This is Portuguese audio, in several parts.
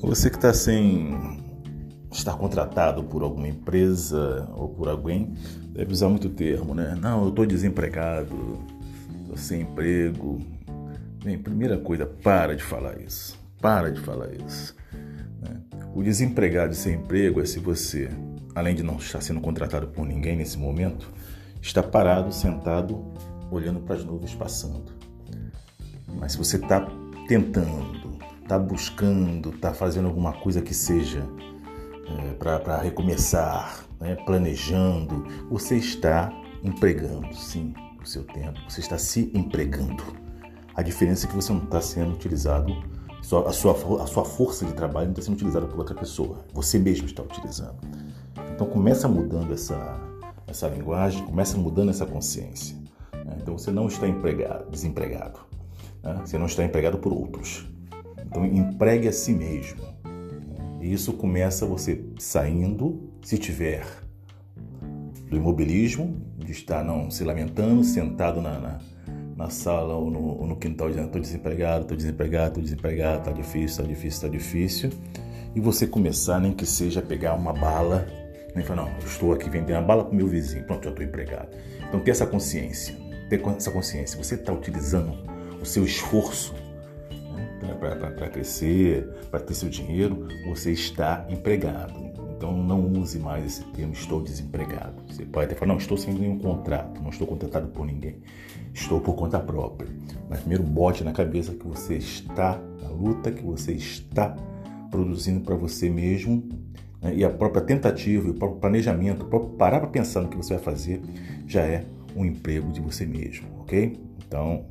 Você que está sem estar contratado por alguma empresa ou por alguém, deve usar muito termo, né? Não, eu estou desempregado, estou sem emprego. Bem, primeira coisa, para de falar isso. Para de falar isso. Né? O desempregado sem emprego é se você, além de não estar sendo contratado por ninguém nesse momento, está parado, sentado, olhando para as nuvens passando. Mas se você está tentando, está buscando, está fazendo alguma coisa que seja é, para recomeçar, né, planejando, você está empregando, sim, o seu tempo, você está se empregando. A diferença é que você não está sendo utilizado, a sua, a sua força de trabalho não está sendo utilizada por outra pessoa, você mesmo está utilizando. Então começa mudando essa, essa linguagem, começa mudando essa consciência. Né? Então você não está empregado, desempregado, né? você não está empregado por outros. Então empregue a si mesmo. E isso começa você saindo, se tiver, do imobilismo, de estar não se lamentando, sentado na, na, na sala ou no, ou no quintal dizendo estou desempregado, estou desempregado, estou desempregado, está difícil, está difícil, está difícil. E você começar, nem que seja pegar uma bala, nem falar, não, estou aqui vendendo a bala para o meu vizinho, pronto, já estou empregado. Então ter essa consciência, ter essa consciência, você está utilizando o seu esforço para crescer, para ter seu dinheiro, você está empregado. Então não use mais esse termo estou desempregado. Você pode até falar, não, estou sem nenhum contrato, não estou contratado por ninguém, estou por conta própria. Mas primeiro bote na cabeça que você está na luta, que você está produzindo para você mesmo né? e a própria tentativa, o próprio planejamento, o próprio parar para pensar no que você vai fazer já é um emprego de você mesmo, ok? Então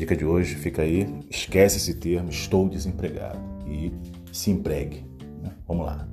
Dica de hoje fica aí, esquece esse termo, estou desempregado e se empregue. Né? Vamos lá.